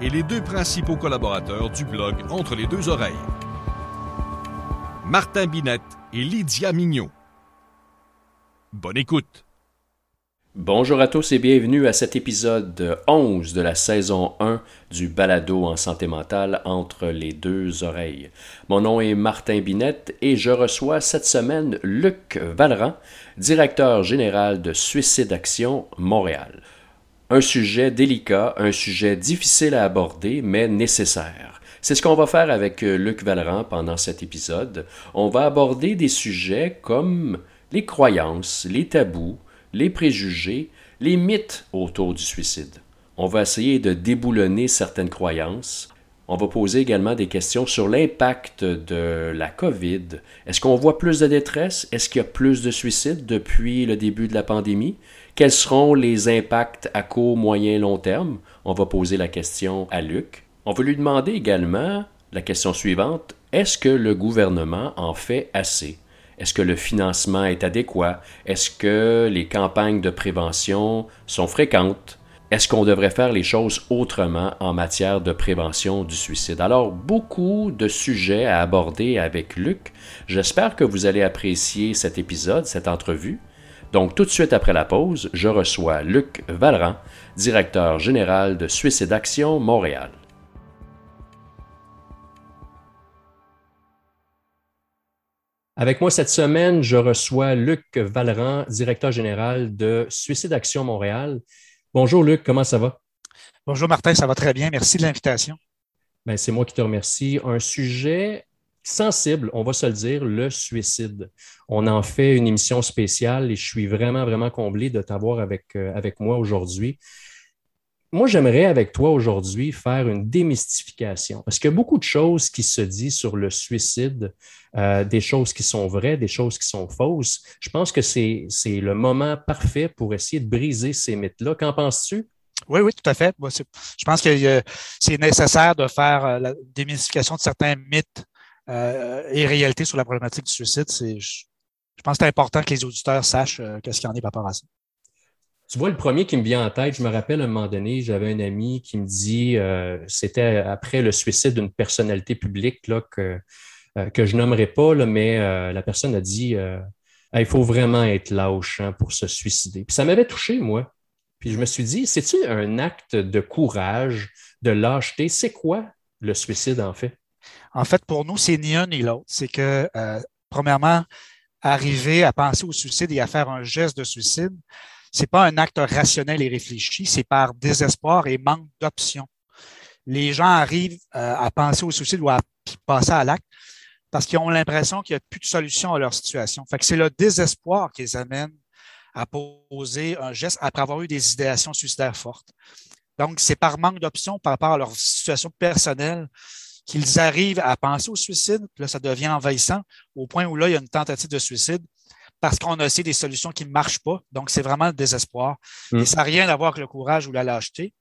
et les deux principaux collaborateurs du blog Entre les deux oreilles. Martin Binette et Lydia Mignot. Bonne écoute. Bonjour à tous et bienvenue à cet épisode 11 de la saison 1 du balado en santé mentale entre les deux oreilles. Mon nom est Martin Binette et je reçois cette semaine Luc Valran, directeur général de Suicide Action Montréal. Un sujet délicat, un sujet difficile à aborder, mais nécessaire. C'est ce qu'on va faire avec euh, Luc Valran pendant cet épisode. On va aborder des sujets comme les croyances, les tabous, les préjugés, les mythes autour du suicide. On va essayer de déboulonner certaines croyances. On va poser également des questions sur l'impact de la COVID. Est-ce qu'on voit plus de détresse? Est-ce qu'il y a plus de suicides depuis le début de la pandémie? Quels seront les impacts à court, moyen, long terme? On va poser la question à Luc. On va lui demander également la question suivante. Est-ce que le gouvernement en fait assez? Est-ce que le financement est adéquat? Est-ce que les campagnes de prévention sont fréquentes? Est-ce qu'on devrait faire les choses autrement en matière de prévention du suicide? Alors, beaucoup de sujets à aborder avec Luc. J'espère que vous allez apprécier cet épisode, cette entrevue. Donc, tout de suite après la pause, je reçois Luc Valran, directeur général de Suicide Action Montréal. Avec moi cette semaine, je reçois Luc Valran, directeur général de Suicide Action Montréal. Bonjour Luc, comment ça va? Bonjour Martin, ça va très bien. Merci de l'invitation. Ben, c'est moi qui te remercie. Un sujet sensible, on va se le dire, le suicide. On en fait une émission spéciale et je suis vraiment, vraiment comblé de t'avoir avec, euh, avec moi aujourd'hui. Moi, j'aimerais avec toi aujourd'hui faire une démystification parce qu'il y a beaucoup de choses qui se disent sur le suicide, euh, des choses qui sont vraies, des choses qui sont fausses. Je pense que c'est le moment parfait pour essayer de briser ces mythes-là. Qu'en penses-tu? Oui, oui, tout à fait. Je pense que c'est nécessaire de faire euh, la démystification de certains mythes euh, et réalité sur la problématique du suicide. C'est, je, pense que c'est important que les auditeurs sachent euh, qu'est-ce qu'il y en est par rapport à ça. Tu vois, le premier qui me vient en tête, je me rappelle à un moment donné, j'avais un ami qui me dit, euh, c'était après le suicide d'une personnalité publique là, que, que je nommerai pas, là, mais la personne a dit il faut vraiment être lâche hein, pour se suicider. Puis ça m'avait touché, moi. Puis je me suis dit, c'est-tu un acte de courage, de lâcheté? C'est quoi le suicide, en fait? En fait, pour nous, c'est ni un ni l'autre. C'est que, euh, premièrement, arriver à penser au suicide et à faire un geste de suicide, c'est pas un acte rationnel et réfléchi, c'est par désespoir et manque d'options. Les gens arrivent euh, à penser au suicide ou à passer à l'acte parce qu'ils ont l'impression qu'il n'y a plus de solution à leur situation. C'est le désespoir qui les amène à poser un geste après avoir eu des idéations suicidaires fortes. Donc, c'est par manque d'options par rapport à leur situation personnelle qu'ils arrivent à penser au suicide, puis là, ça devient envahissant au point où là, il y a une tentative de suicide parce qu'on a essayé des solutions qui ne marchent pas. Donc, c'est vraiment le désespoir. Mm. Et ça n'a rien à voir avec le courage ou la lâcheté.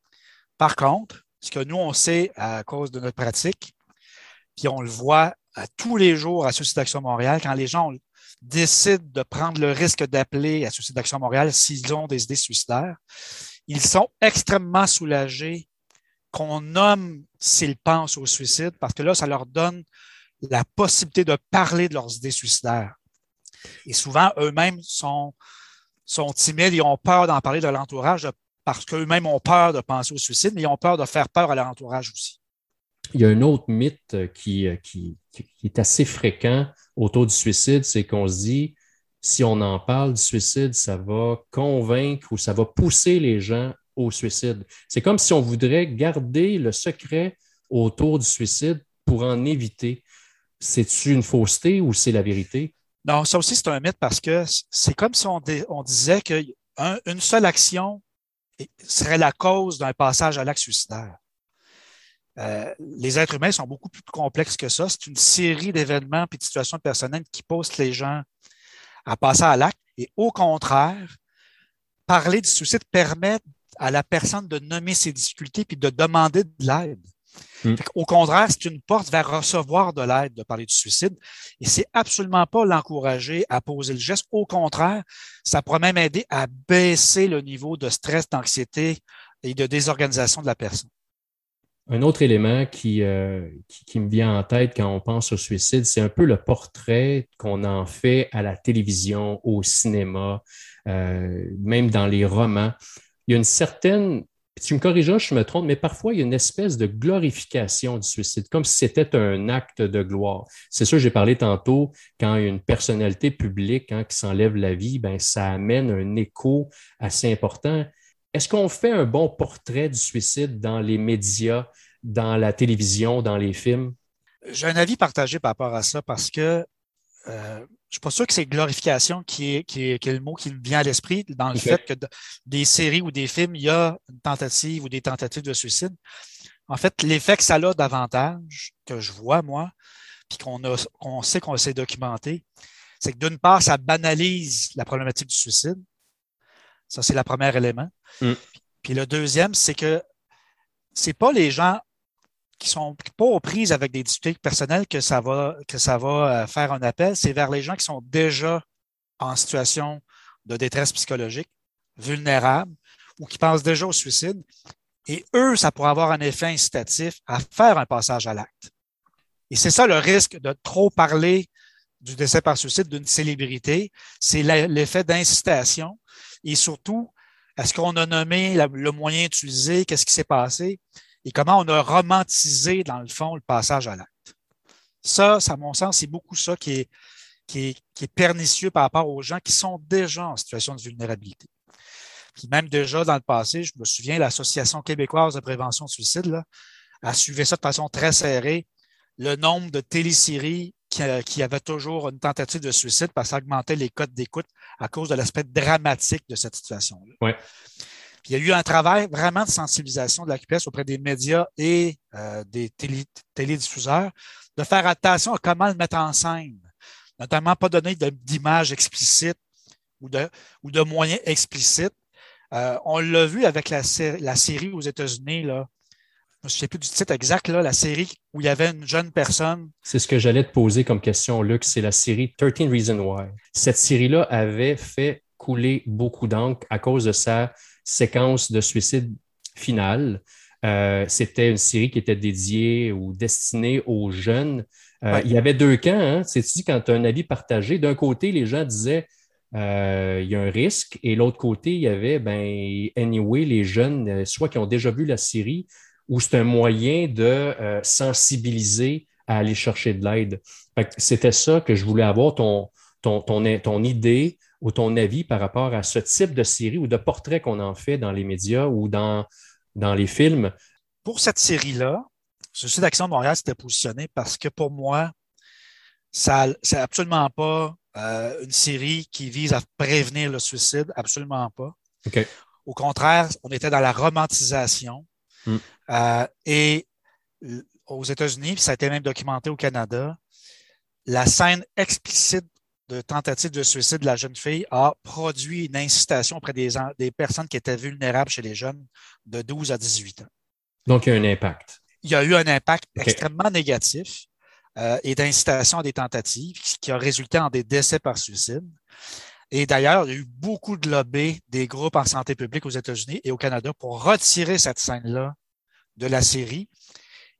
Par contre, ce que nous, on sait à cause de notre pratique, puis on le voit à tous les jours à Suicide Action Montréal, quand les gens décident de prendre le risque d'appeler à Suicide Action Montréal s'ils ont des idées suicidaires, ils sont extrêmement soulagés qu'on nomme s'ils pensent au suicide, parce que là, ça leur donne la possibilité de parler de leurs idées suicidaires. Et souvent, eux-mêmes sont, timides et ont peur d'en parler de l'entourage parce qu'eux-mêmes ont peur de penser au suicide, mais ils ont peur de faire peur à leur entourage aussi. Il y a un autre mythe qui, qui, qui est assez fréquent autour du suicide, c'est qu'on se dit, si on en parle du suicide, ça va convaincre ou ça va pousser les gens au suicide. C'est comme si on voudrait garder le secret autour du suicide pour en éviter. C'est-tu une fausseté ou c'est la vérité? Non, ça aussi, c'est un mythe parce que c'est comme si on, disait qu'une seule action serait la cause d'un passage à l'acte suicidaire. euh, les êtres humains sont beaucoup plus complexes que ça. C'est une série d'événements et de situations personnelles qui poussent les gens à passer à l'acte. Et au contraire, parler du suicide permet à la personne de nommer ses difficultés puis de demander de l'aide. Mm. Au contraire, c'est une porte vers recevoir de l'aide de parler du suicide. Et c'est absolument pas l'encourager à poser le geste. Au contraire, ça pourrait même aider à baisser le niveau de stress, d'anxiété et de désorganisation de la personne. Un autre élément qui, euh, qui, me vient en tête quand on pense au suicide, c'est un peu le portrait qu'on en fait à la télévision, au cinéma, euh, même dans les romans. Il y a une certaine tu me corrigeras, je me trompe, mais parfois, il y a une espèce de glorification du suicide, comme si c'était un acte de gloire. C'est sûr, j'ai parlé tantôt, quand une personnalité publique hein, qui s'enlève la vie, ben, ça amène un écho assez important. Est-ce qu'on fait un bon portrait du suicide dans les médias, dans la télévision, dans les films? J'ai un avis partagé par rapport à ça parce que euh, je ne suis pas sûr que c'est glorification qui est, qui, est, le mot qui me vient à l'esprit dans le fait que des séries ou des films, il y a une tentative ou des tentatives de suicide. En fait, l'effet que ça a davantage, que je vois, moi, puis qu'on sait qu'on s'est documenté, c'est que d'une part, ça banalise la problématique du suicide. Ça, c'est le premier élément. Mm. Puis le deuxième, c'est que c'est pas les gens qui sont pas aux prises avec des difficultés personnelles que ça va, que ça va euh, faire un appel, c'est vers les gens qui sont déjà en situation de détresse psychologique, vulnérables ou qui pensent déjà au suicide. Et eux, ça pourrait avoir un effet incitatif à faire un passage à l'acte. Et c'est ça le risque de trop parler du décès par suicide d'une célébrité, c'est l'effet d'incitation et surtout, est-ce qu'on a nommé le moyen utilisé, qu'est-ce qui s'est passé? Et comment on a romantisé, dans le fond, le passage à l'acte. Ça, à mon sens, c'est beaucoup ça qui est, pernicieux par rapport aux gens qui sont déjà en situation de vulnérabilité. Puis même déjà dans le passé, je me souviens, l'Association québécoise de prévention du suicide là, a suivi ça de façon très serrée. Le nombre de téléséries qui, qui avaient toujours une tentative de suicide parce que les codes d'écoute à cause de l'aspect dramatique de cette situation-là. Ouais il y a eu un travail vraiment de sensibilisation de la QPS auprès des médias et euh, des télédiffuseurs de faire attention à comment le mettre en scène, notamment pas donner d'images explicites ou de, moyens explicites. Euh, on l'a vu avec la, la série aux États-Unis, là. Je ne sais plus du titre exact, là, la série où il y avait une jeune personne. C'est ce que j'allais te poser comme question, Luc. C'est la série 13 Reasons Why. Cette série-là avait fait couler beaucoup d'encre à cause de sa séquence de suicide finale. Euh, c'était une série qui était dédiée ou destinée aux jeunes. Euh, il y avait deux camps. Hein? C'est-tu quand tu as un avis partagé? D'un côté, les gens disaient euh, il y a un risque, et l'autre côté, il y avait, ben, anyway, les jeunes, soit qui ont déjà vu la série, ou c'est un moyen de sensibiliser à aller chercher de l'aide. C'était ça que je voulais avoir, ton, ton, ton, ton idée ou ton avis par rapport à ce type de série ou de portrait qu'on en fait dans les médias ou dans, dans les films? Pour cette série-là, Suicide d'Action de Montréal s'était positionné parce que pour moi, ça c'est absolument pas euh, une série qui vise à prévenir le suicide, absolument pas. Au contraire, on était dans la romantisation. Hmm. Euh, et aux États-Unis, ça a été même documenté au Canada, la scène explicite de tentative de suicide de la jeune fille a produit une incitation auprès des, des personnes qui étaient vulnérables chez les jeunes de 12 à 18 ans. Donc, il y a un impact. Il y a eu un impact extrêmement négatif euh, et d'incitation à des tentatives qui a résulté en des décès par suicide. Et d'ailleurs, il y a eu beaucoup de lobby des groupes en santé publique aux États-Unis et au Canada pour retirer cette scène-là de la série.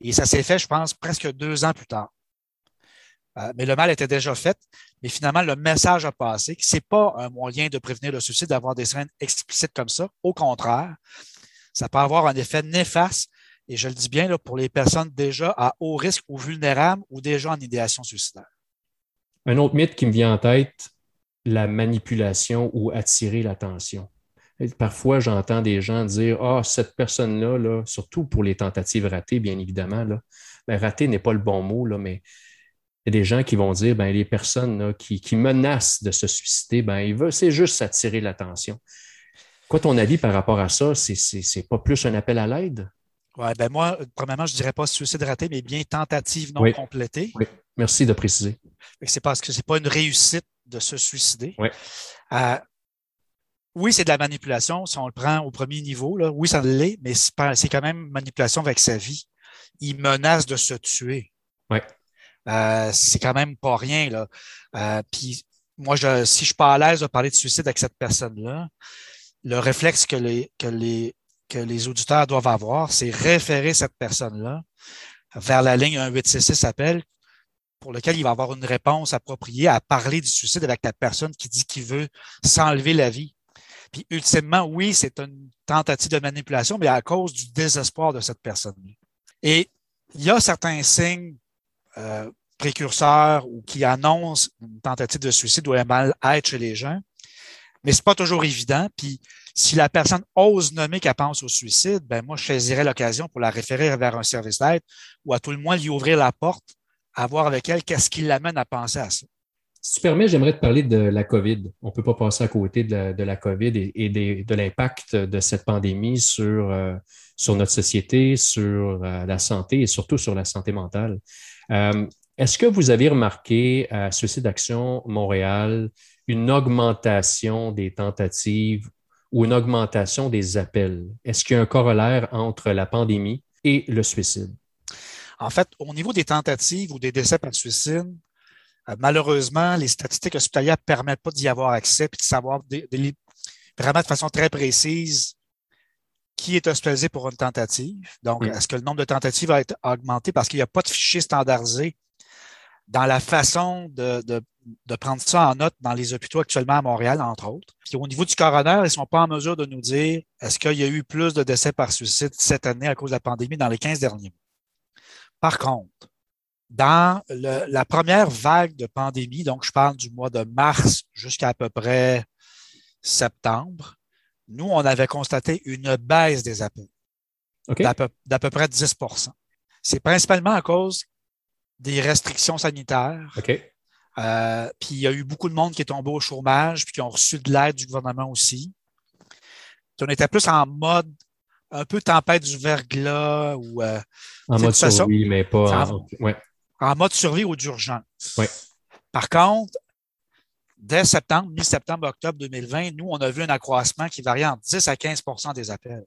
Et ça s'est fait, je pense, presque deux ans plus tard. Euh, mais le mal était déjà fait. Mais finalement, le message a passé ce n'est pas un moyen de prévenir le suicide d'avoir des scènes explicites comme ça. Au contraire, ça peut avoir un effet néfaste, et je le dis bien, pour les personnes déjà à haut risque ou vulnérables ou déjà en idéation suicidaire. Un autre mythe qui me vient en tête, la manipulation ou attirer l'attention. Parfois, j'entends des gens dire Ah, cette personne-là, là, surtout pour les tentatives ratées, bien évidemment, là, ben, n'est pas le bon mot, là, mais y a des gens qui vont dire, ben, les personnes qui, menacent de se suicider, ben, c'est juste attirer l'attention. Quoi ton avis par rapport à ça? C'est pas plus un appel à l'aide? Oui, ben moi, premièrement, je ne dirais pas suicide raté, mais bien tentative non complétée. Oui, merci de préciser. C'est parce que ce n'est pas une réussite de se suicider. Oui. Euh, oui, c'est de la manipulation si on le prend au premier niveau. Là. Oui, ça l'est, mais c'est quand même manipulation avec sa vie. Il menace de se tuer. Oui. Euh, c'est quand même pas rien. Là. Euh, puis moi, je, si je suis pas à l'aise de parler de suicide avec cette personne-là, le réflexe que les, que les, que les auditeurs doivent avoir, c'est référer cette personne-là vers la ligne 1866 appel pour lequel il va avoir une réponse appropriée à parler du suicide avec la personne qui dit qu'il veut s'enlever la vie. Puis ultimement, oui, c'est une tentative de manipulation, mais à cause du désespoir de cette personne-là. Et il y a certains signes euh, précurseurs ou qui annoncent une tentative de suicide ou un mal-être chez les gens, mais c'est pas toujours évident. Puis si la personne ose nommer qu'elle pense au suicide, ben moi, je saisirais l'occasion pour la référer vers un service d'aide ou à tout le moins lui ouvrir la porte, à voir avec elle qu'est-ce qui l'amène à penser à ça. Si tu permets, j'aimerais te parler de la COVID. On ne peut pas passer à côté de la, COVID et, de l'impact de cette pandémie sur, euh, sur notre société, sur euh, la santé et surtout sur la santé mentale. Euh, est-ce que vous avez remarqué à Suicide Action Montréal une augmentation des tentatives ou une augmentation des appels? Est-ce qu'il y a un corollaire entre la pandémie et le suicide? En fait, au niveau des tentatives ou des décès par suicide, euh, malheureusement, les statistiques hospitalières ne permettent pas d'y avoir accès et de savoir vraiment de façon très précise qui est hospitalisé pour une tentative. Donc, est-ce que le nombre de tentatives va être augmenté? Parce qu'il n'y a pas de fichier standardisé dans la façon de, de, prendre ça en note dans les hôpitaux actuellement à Montréal, entre autres. Puis au niveau du coroner, ils ne sont pas en mesure de nous dire est-ce qu'il y a eu plus de décès par suicide cette année à cause de la pandémie dans les 15 derniers mois? Par contre, dans la première vague de pandémie, donc je parle du mois de mars jusqu'à à peu près septembre, nous, on avait constaté une baisse des appels d'à peu, peu, près 10% C'est principalement à cause des restrictions sanitaires. Euh, puis il y a eu beaucoup de monde qui est tombé au chômage puis qui ont reçu de l'aide du gouvernement aussi. Puis on était plus en mode un peu tempête du verglas ou euh, en mode survie, mais pas en, en, mode survie ou d'urgence. Ouais. Par contre, dès septembre, mi-septembre, octobre 2020, nous, on a vu un accroissement qui varie entre 10 à 15% des appels.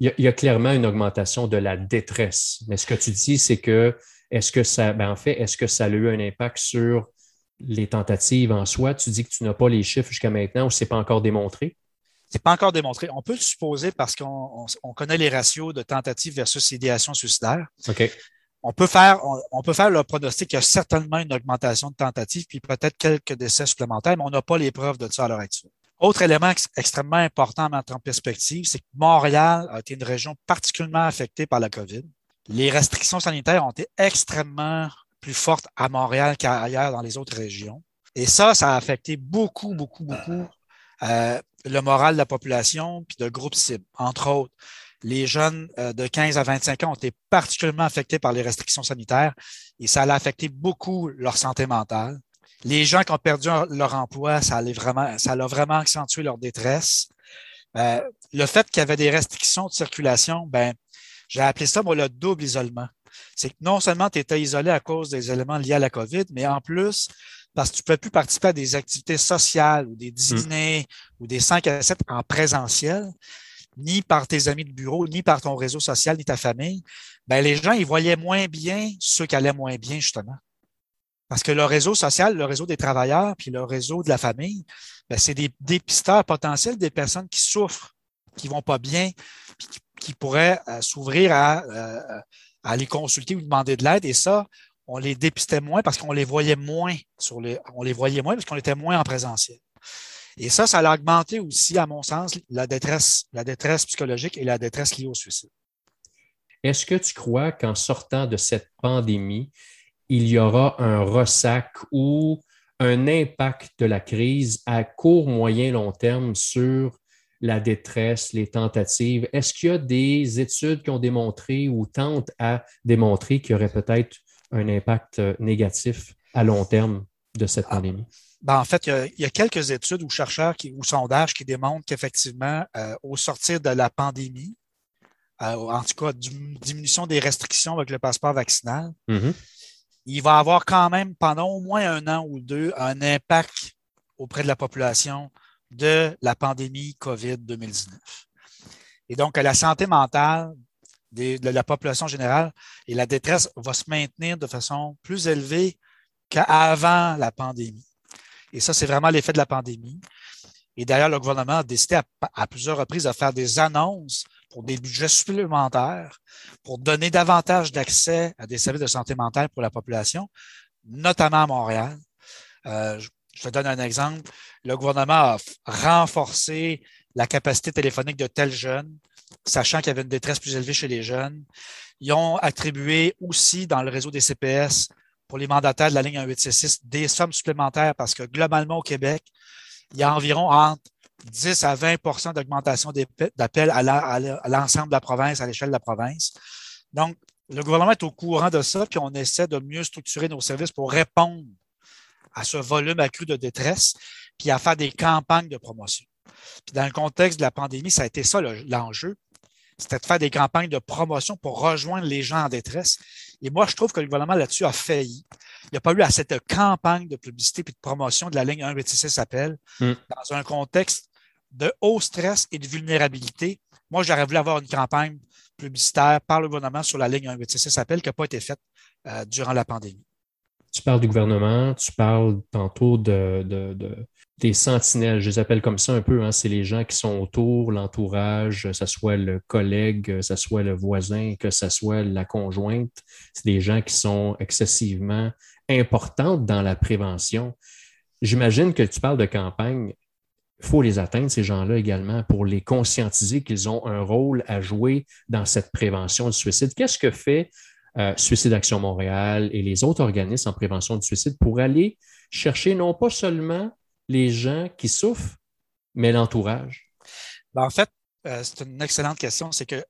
Il y, a, clairement une augmentation de la détresse. Mais ce que tu dis, c'est que est-ce que ça, ben en fait, est-ce que ça a eu un impact sur les tentatives en soi? Tu dis que tu n'as pas les chiffres jusqu'à maintenant ou ce n'est pas encore démontré? Ce n'est pas encore démontré. On peut le supposer parce qu'on connaît les ratios de tentatives versus idéation suicidaire. OK. On peut faire, on, peut faire le pronostic qu'il y a certainement une augmentation de tentatives, puis peut-être quelques décès supplémentaires, mais on n'a pas les preuves de ça à l'heure actuelle. Autre élément extrêmement important à mettre en perspective, c'est que Montréal a été une région particulièrement affectée par la COVID les restrictions sanitaires ont été extrêmement plus fortes à Montréal qu'ailleurs dans les autres régions. Et ça, ça a affecté beaucoup, beaucoup, beaucoup euh, le moral de la population puis de groupes cibles. Entre autres, les jeunes euh, de 15 à 25 ans ont été particulièrement affectés par les restrictions sanitaires et ça a affecté beaucoup leur santé mentale. Les gens qui ont perdu leur emploi, ça, allait vraiment, ça a vraiment accentué leur détresse. Euh, le fait qu'il y avait des restrictions de circulation, ben, j'ai appelé ça, moi, le double isolement. C'est que non seulement tu étais isolé à cause des éléments liés à la COVID, mais en plus, parce que tu ne pouvais plus participer à des activités sociales ou des mm. dîners ou des 5 à 7 en présentiel, ni par tes amis de bureau, ni par ton réseau social, ni ta famille, ben les gens, ils voyaient moins bien ceux qui allaient moins bien, justement. Parce que le réseau social, le réseau des travailleurs, puis le réseau de la famille, ben, c'est des dépisteurs potentiels des personnes qui souffrent, qui vont pas bien, puis qui pourraient euh, s'ouvrir à, euh, à les consulter ou demander de l'aide. Et ça, on les dépistait moins parce qu'on les voyait moins sur les, on les voyait moins parce qu'on était moins en présentiel. Et ça, ça a augmenté aussi, à mon sens, la détresse, la détresse psychologique et la détresse liée au suicide. Est-ce que tu crois qu'en sortant de cette pandémie, il y aura un ressac ou un impact de la crise à court, moyen, long terme sur la détresse, les tentatives? Est-ce qu'il y a des études qui ont démontré ou tentent à démontrer qu'il y aurait peut-être un impact euh, négatif à long terme de cette ah. pandémie? Ben, en fait, il y, a, quelques études ou chercheurs qui, ou sondages qui démontrent qu'effectivement, euh, au sortir de la pandémie, en tout cas, diminution des restrictions avec le passeport vaccinal, mm-hmm. il va avoir quand même pendant au moins un an ou deux un impact auprès de la population de la pandémie COVID-2019. Et donc, la santé mentale de la population générale et la détresse va se maintenir de façon plus élevée qu'avant la pandémie. Et ça, c'est vraiment l'effet de la pandémie. Et d'ailleurs, le gouvernement a décidé à, plusieurs reprises de faire des annonces pour des budgets supplémentaires, pour donner davantage d'accès à des services de santé mentale pour la population, notamment à Montréal. Euh, je te donne un exemple. Le gouvernement a renforcé la capacité téléphonique de tels jeunes, sachant qu'il y avait une détresse plus élevée chez les jeunes. Ils ont attribué aussi dans le réseau des CPS pour les mandataires de la ligne 1866 des sommes supplémentaires parce que globalement au Québec, il y a environ entre 10 à 20% d'augmentation d'appels à l'ensemble de la province, à l'échelle de la province. Donc, le gouvernement est au courant de ça, puis on essaie de mieux structurer nos services pour répondre à ce volume accru de détresse, puis à faire des campagnes de promotion. Puis dans le contexte de la pandémie, ça a été ça l'enjeu. C'était de faire des campagnes de promotion pour rejoindre les gens en détresse. Et moi, je trouve que le gouvernement là-dessus a failli. Il n'y a pas eu assez de campagne de publicité et de promotion de la ligne 186 appel mm. dans un contexte de haut stress et de vulnérabilité. Moi, j'aurais voulu avoir une campagne publicitaire par le gouvernement sur la ligne 186 appel qui n'a pas été faite euh, durant la pandémie tu parles du gouvernement, tu parles tantôt de, des sentinelles, je les appelle comme ça un peu, hein. c'est les gens qui sont autour, l'entourage, que ce soit le collègue, que ce soit le voisin, que ce soit la conjointe. C'est des gens qui sont excessivement importants dans la prévention. J'imagine que tu parles de campagne. Il faut les atteindre, ces gens-là également, pour les conscientiser qu'ils ont un rôle à jouer dans cette prévention du suicide. Qu'est-ce que fait euh, Suicide Action Montréal et les autres organismes en prévention du suicide pour aller chercher non pas seulement les gens qui souffrent, mais l'entourage? Ben, en fait, euh, c'est une excellente question. C'est que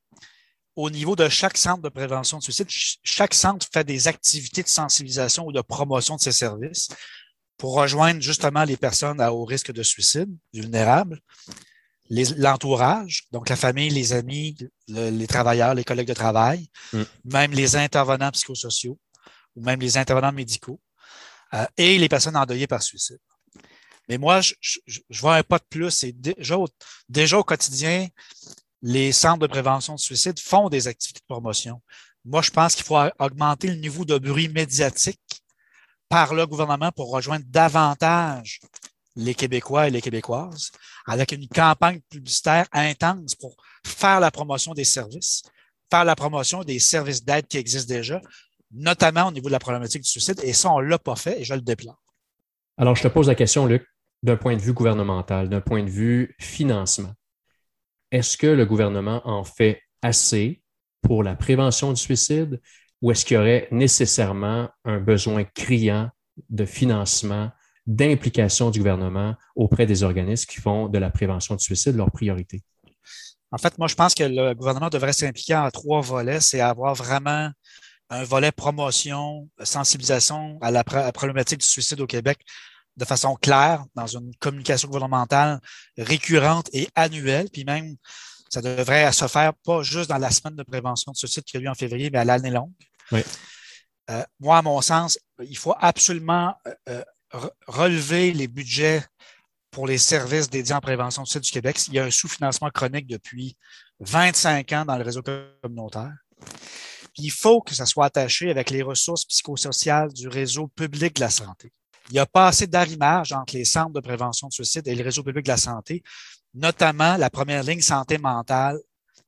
au niveau de chaque centre de prévention du suicide, chaque centre fait des activités de sensibilisation ou de promotion de ses services pour rejoindre justement les personnes à haut risque de suicide, vulnérables l'entourage, donc la famille, les amis, les travailleurs, les collègues de travail, mm. même les intervenants psychosociaux ou même les intervenants médicaux euh, et les personnes endeuillées par suicide. Mais moi, je, vois un pas de plus. Et déjà, déjà au quotidien, les centres de prévention de suicide font des activités de promotion. Moi, je pense qu'il faut augmenter le niveau de bruit médiatique par le gouvernement pour rejoindre davantage les Québécois et les Québécoises avec une campagne publicitaire intense pour faire la promotion des services, faire la promotion des services d'aide qui existent déjà, notamment au niveau de la problématique du suicide. Et ça, on ne l'a pas fait et je le déplore. Alors, je te pose la question, Luc, d'un point de vue gouvernemental, d'un point de vue financement. Est-ce que le gouvernement en fait assez pour la prévention du suicide ou est-ce qu'il y aurait nécessairement un besoin criant de financement d'implication du gouvernement auprès des organismes qui font de la prévention du suicide leur priorité? En fait, moi, je pense que le gouvernement devrait s'impliquer en trois volets. C'est avoir vraiment un volet promotion, sensibilisation à la, problématique du suicide au Québec de façon claire, dans une communication gouvernementale récurrente et annuelle, puis même ça devrait se faire pas juste dans la semaine de prévention du suicide qui a lieu en février, mais à l'année longue. Oui. Euh, moi, à mon sens, il faut absolument euh, euh, relever les budgets pour les services dédiés en prévention du suicide du Québec. Il y a un sous-financement chronique depuis 25 ans dans le réseau communautaire. il faut que ça soit attaché avec les ressources psychosociales du réseau public de la santé. Il n'y a pas assez d'arrimage entre les centres de prévention du suicide et le réseau public de la santé, notamment la première ligne santé mentale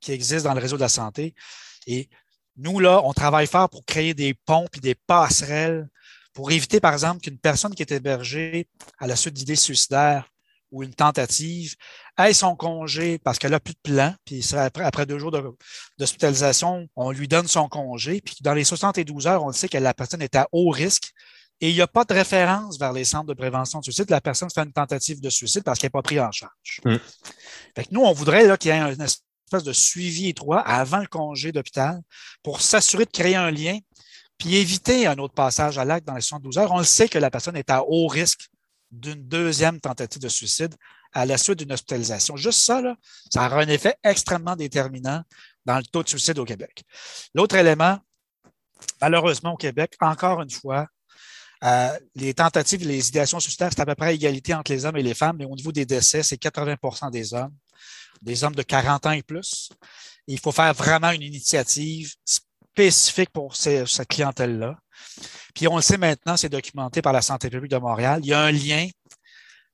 qui existe dans le réseau de la santé. Et nous, là, on travaille fort pour créer des ponts et des passerelles pour éviter, par exemple, qu'une personne qui est hébergée à la suite d'idées suicidaires ou une tentative ait son congé parce qu'elle n'a plus de plan, puis après, après deux jours d'hospitalisation, on lui donne son congé, puis dans les 72 heures, on sait que la personne est à haut risque et il n'y a pas de référence vers les centres de prévention de suicide. La personne fait une tentative de suicide parce qu'elle n'est pas prise en charge. Mmh. Fait nous, on voudrait qu'il y ait une espèce de suivi étroit avant le congé d'hôpital pour s'assurer de créer un lien puis éviter un autre passage à l'acte dans les 72 heures. On le sait que la personne est à haut risque d'une deuxième tentative de suicide à la suite d'une hospitalisation. Juste ça, là, ça aura un effet extrêmement déterminant dans le taux de suicide au Québec. L'autre élément, malheureusement au Québec, encore une fois, euh, les tentatives, les idéations suicidaires, c'est à peu près égalité entre les hommes et les femmes, mais au niveau des décès, c'est 80% des hommes, des hommes de 40 ans et plus. il faut faire vraiment une initiative spécifique pour cette clientèle-là. Puis on le sait maintenant, c'est documenté par la Santé publique de Montréal. Il y a un lien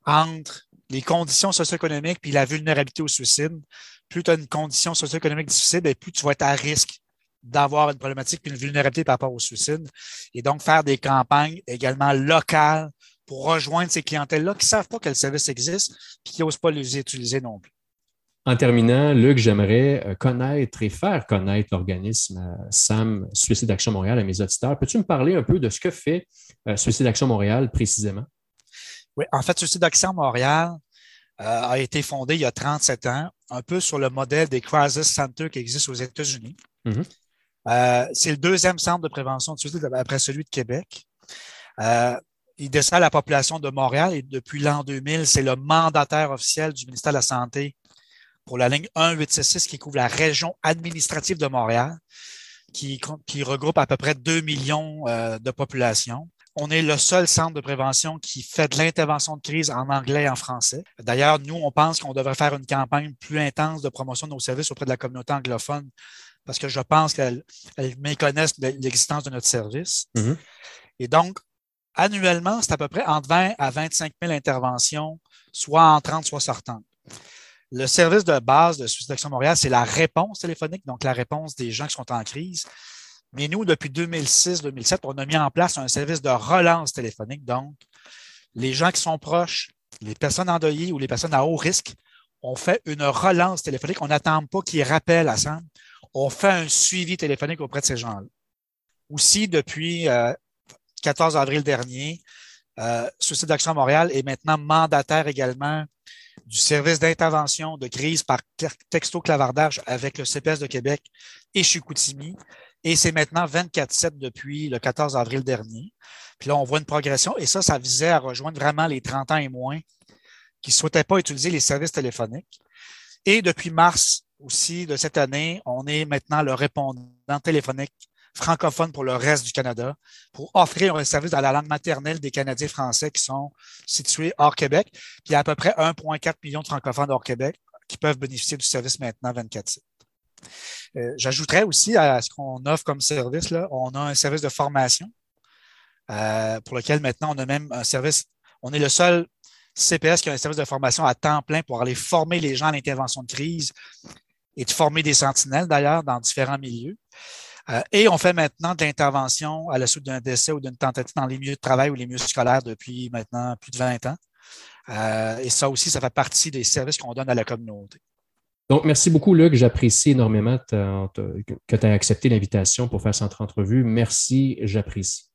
entre les conditions socio-économiques puis la vulnérabilité au suicide. Plus tu as une condition socio-économique difficile, ben, plus tu vas être à risque d'avoir une problématique une vulnérabilité par rapport au suicide. Et donc, faire des campagnes également locales pour rejoindre ces clientèles-là qui ne savent pas que le service existe puis qui n'osent pas les utiliser non plus. En terminant, Luc, j'aimerais euh, connaître et faire connaître l'organisme euh, SAM Suicide Action Montréal à mes auditeurs. Peux-tu me parler un peu de ce que fait euh, Suicide Action Montréal précisément? Oui, en fait, Suicide Action Montréal a été fondé il y a 37 ans, un peu sur le modèle des Crisis Centers qui existent aux États-Unis. Mm-hmm. c'est le deuxième centre de prévention de après celui de Québec. il dessert la population de Montréal et depuis l'an 2000, c'est le mandataire officiel du ministère de la Santé pour la ligne 1866 qui couvre la région administrative de Montréal, qui, qui regroupe à peu près 2 millions euh, de population. On est le seul centre de prévention qui fait de l'intervention de crise en anglais et en français. D'ailleurs, nous, on pense qu'on devrait faire une campagne plus intense de promotion de nos services auprès de la communauté anglophone parce que je pense qu'elles méconnaissent l'existence de notre service. Mm-hmm. Et donc, annuellement, c'est à peu près entre 20 à 25 000 interventions, soit en 30, soit sortantes. Le service de base de Suicide Action Montréal, c'est la réponse téléphonique, donc la réponse des gens qui sont en crise. Mais nous, depuis 2006-2007, on a mis en place un service de relance téléphonique. Donc, les gens qui sont proches, les personnes endeuillées ou les personnes à haut risque, on fait une relance téléphonique. On n'attend pas qu'ils rappellent à ça. On fait un suivi téléphonique auprès de ces gens-là. Aussi, depuis 14 euh, avril dernier, euh, Suicide Action Montréal est maintenant mandataire également du service d'intervention de crise par texto-clavardage avec le CPS de Québec et Chicoutimi. Et c'est maintenant 24-7 depuis le 14 avril dernier. Puis là, on voit une progression et ça, ça visait à rejoindre vraiment les 30 ans et moins qui ne souhaitaient pas utiliser les services téléphoniques. Et depuis mars aussi de cette année, on est maintenant le répondant téléphonique francophone pour le reste du Canada, pour offrir un service dans la langue maternelle des Canadiens français qui sont situés hors Québec. Puis il y a à peu près 1,4 million de francophones hors Québec qui peuvent bénéficier du service maintenant 24 euh, J'ajouterais aussi à ce qu'on offre comme service, on a un service de formation euh, pour lequel maintenant on a même un service, on est le seul CPS qui a un service de formation à temps plein pour aller former les gens à l'intervention de crise et de former des sentinelles d'ailleurs dans différents milieux. Euh, et on fait maintenant de l'intervention à la suite d'un décès ou d'une tentative dans les milieux de travail ou les milieux scolaires depuis maintenant plus de 20 ans. Euh, et ça aussi, ça fait partie des services qu'on donne à la communauté. Donc, merci beaucoup, Luc. J'apprécie énormément que tu aies accepté l'invitation pour faire cette entrevue. Merci, j'apprécie.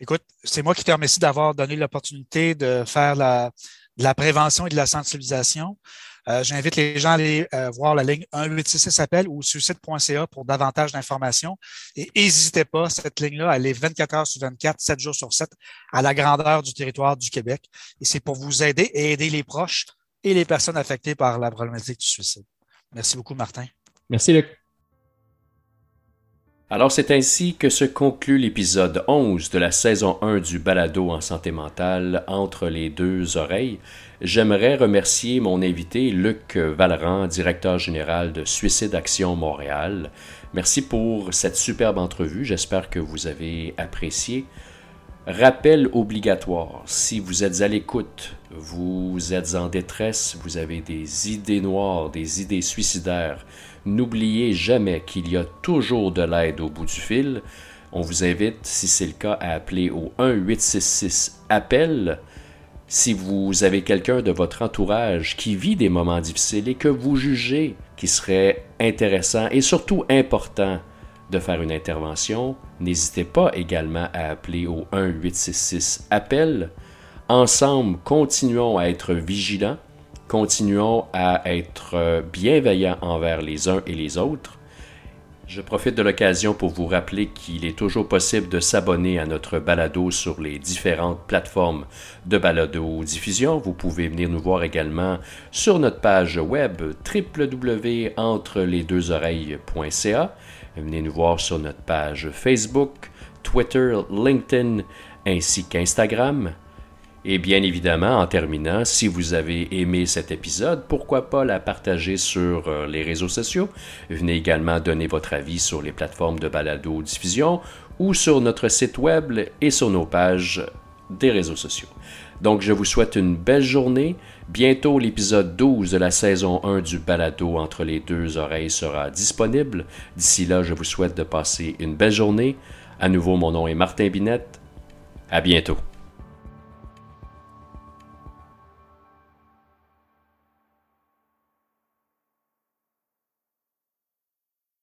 Écoute, c'est moi qui te remercie d'avoir donné l'opportunité de faire la, de la prévention et de la sensibilisation. Euh, j'invite les gens à aller euh, voir la ligne 1866 appel ou suicide.ca pour davantage d'informations. Et n'hésitez pas, cette ligne-là, elle est 24 heures sur 24, 7 jours sur 7, à la grandeur du territoire du Québec. Et c'est pour vous aider et aider les proches et les personnes affectées par la problématique du suicide. Merci beaucoup, Martin. Merci, Luc. Alors c'est ainsi que se conclut l'épisode 11 de la saison 1 du balado en santé mentale entre les deux oreilles. J'aimerais remercier mon invité Luc Valran, directeur général de Suicide Action Montréal. Merci pour cette superbe entrevue, j'espère que vous avez apprécié. Rappel obligatoire, si vous êtes à l'écoute, vous êtes en détresse, vous avez des idées noires, des idées suicidaires, N'oubliez jamais qu'il y a toujours de l'aide au bout du fil. On vous invite, si c'est le cas, à appeler au 1-866 appel. Si vous avez quelqu'un de votre entourage qui vit des moments difficiles et que vous jugez qu'il serait intéressant et surtout important de faire une intervention, n'hésitez pas également à appeler au 1-866 appel. Ensemble, continuons à être vigilants Continuons à être bienveillants envers les uns et les autres. Je profite de l'occasion pour vous rappeler qu'il est toujours possible de s'abonner à notre balado sur les différentes plateformes de balado diffusion. Vous pouvez venir nous voir également sur notre page web www.entrelesdeuxoreilles.ca. Venez nous voir sur notre page Facebook, Twitter, LinkedIn ainsi qu'Instagram. Et bien évidemment, en terminant, si vous avez aimé cet épisode, pourquoi pas la partager sur euh, les réseaux sociaux. Venez également donner votre avis sur les plateformes de balado diffusion ou sur notre site web et sur nos pages des réseaux sociaux. Donc je vous souhaite une belle journée. Bientôt l'épisode 12 de la saison 1 du balado entre les deux oreilles sera disponible. D'ici là, je vous souhaite de passer une belle journée. À nouveau, mon nom est Martin Binette. À bientôt.